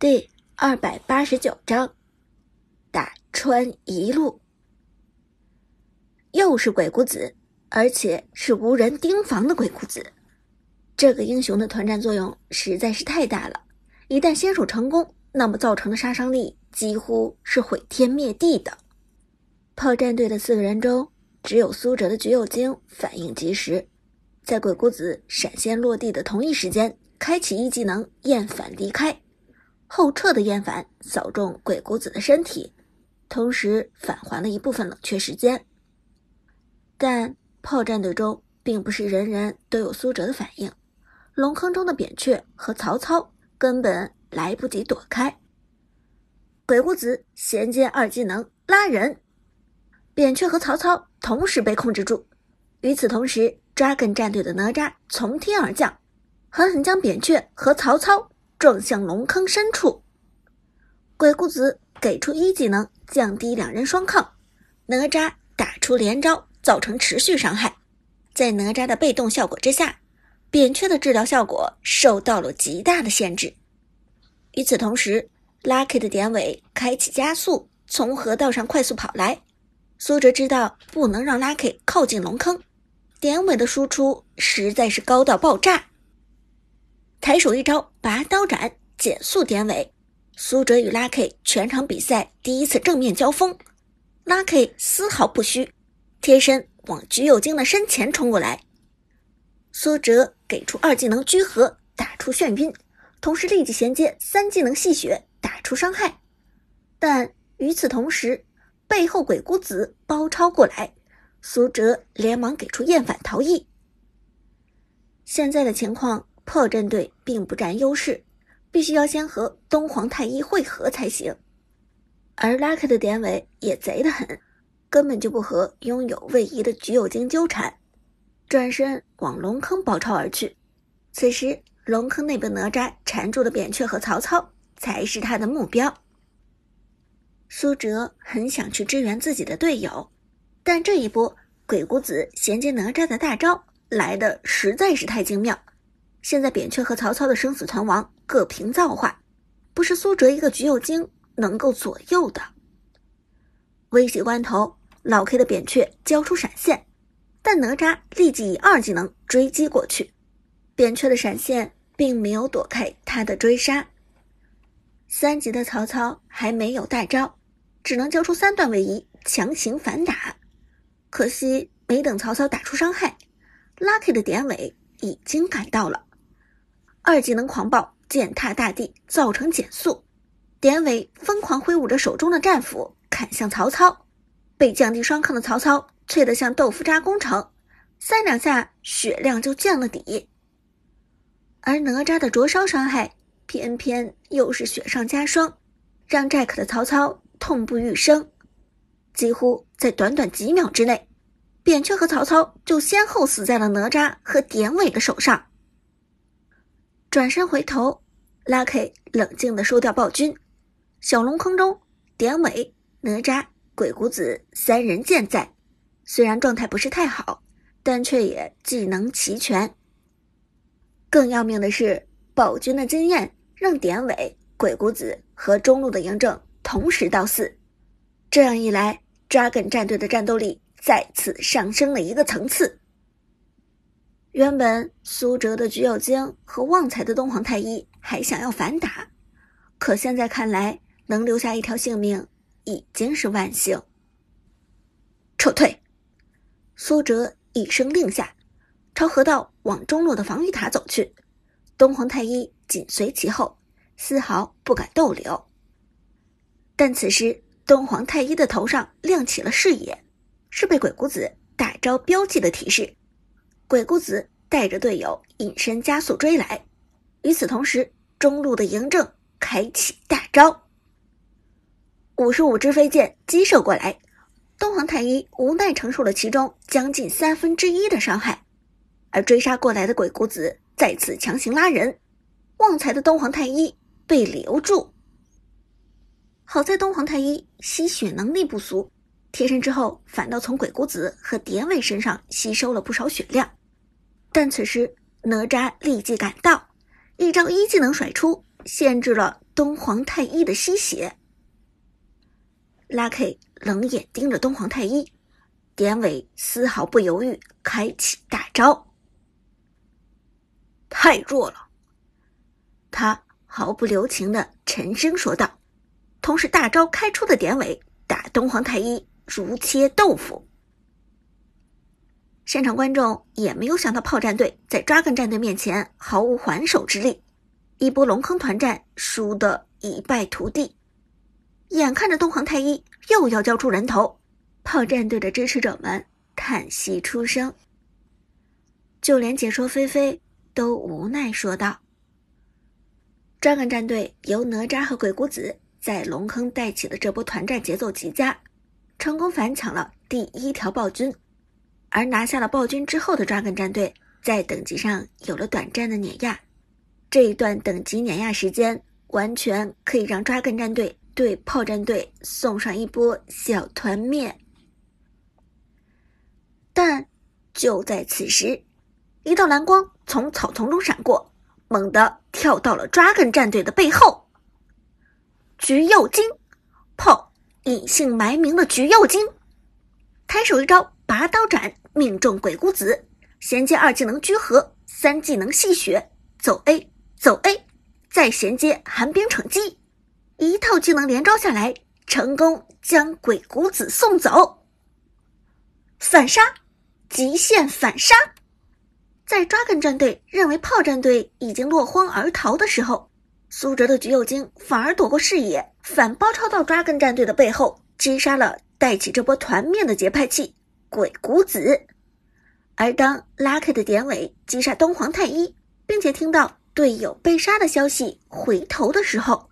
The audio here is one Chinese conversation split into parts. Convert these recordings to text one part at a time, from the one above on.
第二百八十九章，打穿一路，又是鬼谷子，而且是无人盯防的鬼谷子。这个英雄的团战作用实在是太大了，一旦先手成功，那么造成的杀伤力几乎是毁天灭地的。炮战队的四个人中，只有苏哲的橘右京反应及时，在鬼谷子闪现落地的同一时间，开启一技能厌反离开。后撤的厌反扫中鬼谷子的身体，同时返还了一部分冷却时间。但炮战队中并不是人人都有苏哲的反应，龙坑中的扁鹊和曹操根本来不及躲开。鬼谷子衔接二技能拉人，扁鹊和曹操同时被控制住。与此同时扎更战队的哪吒从天而降，狠狠将扁鹊和曹操。撞向龙坑深处，鬼谷子给出一技能降低两人双抗，哪吒打出连招造成持续伤害，在哪吒的被动效果之下，扁鹊的治疗效果受到了极大的限制。与此同时，Lucky 的典韦开启加速，从河道上快速跑来。苏哲知道不能让 Lucky 靠近龙坑，典韦的输出实在是高到爆炸。抬手一招拔刀斩，减速典韦。苏哲与 Lucky 全场比赛第一次正面交锋，Lucky 丝毫不虚，贴身往橘右京的身前冲过来。苏哲给出二技能聚合，打出眩晕，同时立即衔接三技能吸血，打出伤害。但与此同时，背后鬼谷子包抄过来，苏哲连忙给出厌反逃逸。现在的情况。破阵队并不占优势，必须要先和东皇太一会合才行。而拉克的典韦也贼得很，根本就不和拥有位移的橘右京纠缠，转身往龙坑包抄而去。此时，龙坑内的哪吒缠住了扁鹊和曹操，才是他的目标。苏哲很想去支援自己的队友，但这一波鬼谷子衔接哪吒的大招来的实在是太精妙。现在扁鹊和曹操的生死存亡各凭造化，不是苏哲一个橘右京能够左右的。危急关头，老 K 的扁鹊交出闪现，但哪吒立即以二技能追击过去，扁鹊的闪现并没有躲开他的追杀。三级的曹操还没有大招，只能交出三段位移强行反打，可惜没等曹操打出伤害，Lucky 的典韦已经赶到了。二技能狂暴，践踏大地，造成减速。典韦疯狂挥舞着手中的战斧，砍向曹操。被降低双抗的曹操脆得像豆腐渣工程，三两下血量就见了底。而哪吒的灼烧伤害，偏偏又是雪上加霜，让 Jack 的曹操痛不欲生。几乎在短短几秒之内，扁鹊和曹操就先后死在了哪吒和典韦的手上。转身回头，Lucky 冷静地收掉暴君。小龙坑中，典韦、哪吒、鬼谷子三人健在，虽然状态不是太好，但却也技能齐全。更要命的是，暴君的经验让典韦、鬼谷子和中路的嬴政同时到四，这样一来，Dragon 战队的战斗力再次上升了一个层次。原本苏哲的橘右京和旺财的东皇太一还想要反打，可现在看来，能留下一条性命已经是万幸。撤退！苏哲一声令下，朝河道往中路的防御塔走去。东皇太一紧随其后，丝毫不敢逗留。但此时，东皇太一的头上亮起了视野，是被鬼谷子大招标记的提示。鬼谷子带着队友隐身加速追来，与此同时，中路的嬴政开启大招，五十五支飞剑击射过来，东皇太一无奈承受了其中将近三分之一的伤害，而追杀过来的鬼谷子再次强行拉人，旺财的东皇太一被留住。好在东皇太一吸血能力不俗，贴身之后反倒从鬼谷子和典韦身上吸收了不少血量。但此时哪吒立即赶到，一招一技能甩出，限制了东皇太一的吸血。拉 K 冷眼盯着东皇太一，典韦丝毫不犹豫，开启大招。太弱了，他毫不留情的沉声说道。同时，大招开出的典韦打东皇太一如切豆腐。现场观众也没有想到炮战队在抓梗战队面前毫无还手之力，一波龙坑团战输得一败涂地。眼看着东皇太一又要交出人头，炮战队的支持者们叹息出声，就连解说菲菲都无奈说道：“Dragon 战队由哪吒和鬼谷子在龙坑带起的这波团战节奏极佳，成功反抢了第一条暴君。”而拿下了暴君之后的抓根战队，在等级上有了短暂的碾压。这一段等级碾压时间，完全可以让抓根战队对炮战队送上一波小团灭。但就在此时，一道蓝光从草丛中闪过，猛地跳到了抓根战队的背后。橘右京，炮隐姓埋名的橘右京，抬手一招。拔刀斩命中鬼谷子，衔接二技能居合，三技能戏血，走 A 走 A，再衔接寒冰惩击，一套技能连招下来，成功将鬼谷子送走。反杀，极限反杀！在 Dragon 战队认为炮战队已经落荒而逃的时候，苏哲的橘右京反而躲过视野，反包抄到 Dragon 战队的背后，击杀了带起这波团灭的节拍器。鬼谷子，而当 Lucky 的典韦击杀东皇太一，并且听到队友被杀的消息，回头的时候，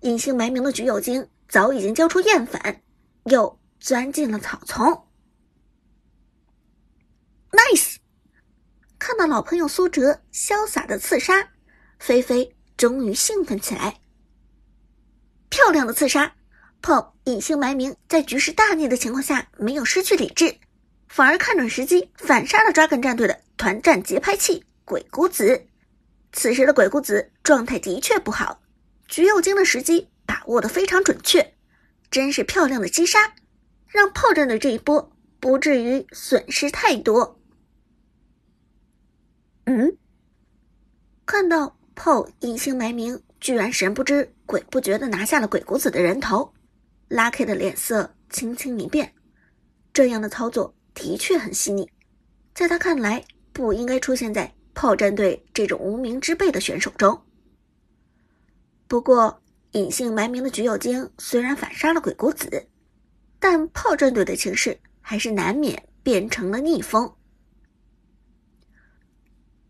隐姓埋名的橘右京早已经交出厌粉，又钻进了草丛。Nice！看到老朋友苏哲潇洒的刺杀，菲菲终于兴奋起来。漂亮的刺杀胖隐姓埋名，在局势大逆的情况下，没有失去理智。反而看准时机反杀了 Dragon 战队的团战节拍器鬼谷子。此时的鬼谷子状态的确不好，橘右京的时机把握的非常准确，真是漂亮的击杀，让炮战队这一波不至于损失太多。嗯，看到炮隐姓埋名，居然神不知鬼不觉的拿下了鬼谷子的人头，Lucky 的脸色轻轻一变，这样的操作。的确很细腻，在他看来，不应该出现在炮战队这种无名之辈的选手中。不过，隐姓埋名的橘右京虽然反杀了鬼谷子，但炮战队的情势还是难免变成了逆风。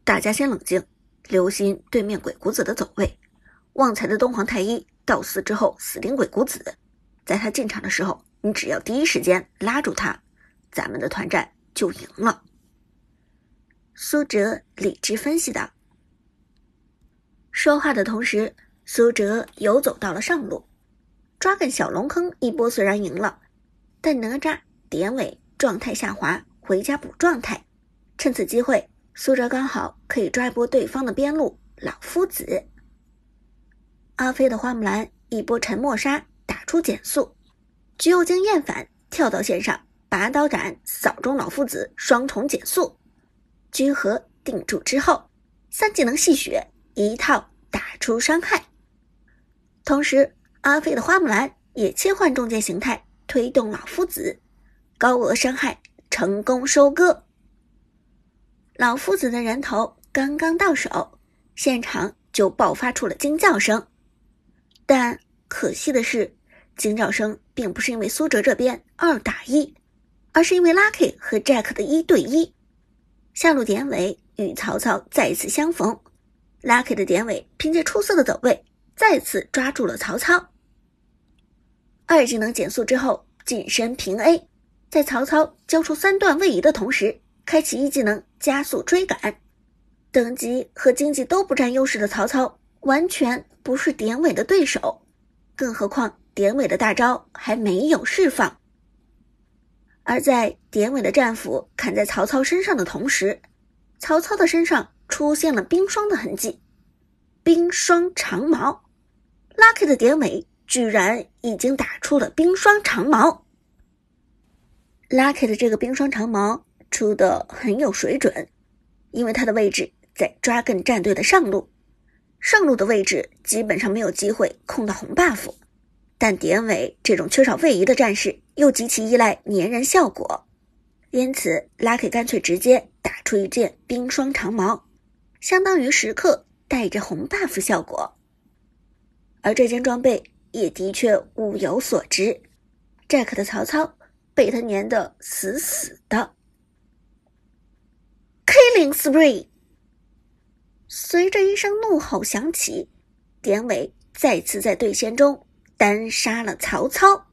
大家先冷静，留心对面鬼谷子的走位。旺财的东皇太一到死之后死盯鬼谷子，在他进场的时候，你只要第一时间拉住他。咱们的团战就赢了。苏哲理智分析道。说话的同时，苏哲游走到了上路，抓个小龙坑。一波虽然赢了，但哪吒、典韦状态下滑，回家补状态。趁此机会，苏哲刚好可以抓一波对方的边路老夫子。阿飞的花木兰一波沉默杀打出减速，橘右京厌烦跳到线上。拔刀斩，扫中老夫子，双重减速，居合定住之后，三技能戏血，一套打出伤害。同时，阿飞的花木兰也切换中介形态，推动老夫子，高额伤害成功收割。老夫子的人头刚刚到手，现场就爆发出了惊叫声。但可惜的是，惊叫声并不是因为苏哲这边二打一。而是因为 Lucky 和 Jack 的一对一，下路典韦与曹操再次相逢，Lucky 的典韦凭借出色的走位，再次抓住了曹操。二技能减速之后，近身平 A，在曹操交出三段位移的同时，开启一技能加速追赶。等级和经济都不占优势的曹操，完全不是典韦的对手，更何况典韦的大招还没有释放。而在典韦的战斧砍在曹操身上的同时，曹操的身上出现了冰霜的痕迹，冰霜长矛。，Lucky 的典韦居然已经打出了冰霜长矛。Lucky 的这个冰霜长矛出的很有水准，因为他的位置在 Dragon 战队的上路，上路的位置基本上没有机会控到红 buff。但典韦这种缺少位移的战士又极其依赖粘人效果，因此 Lucky 干脆直接打出一件冰霜长矛，相当于时刻带着红 buff 效果。而这件装备也的确物有所值，Jack 的曹操被他粘得死死的。Killing spree！随着一声怒吼响起，典韦再次在对线中单杀了曹操。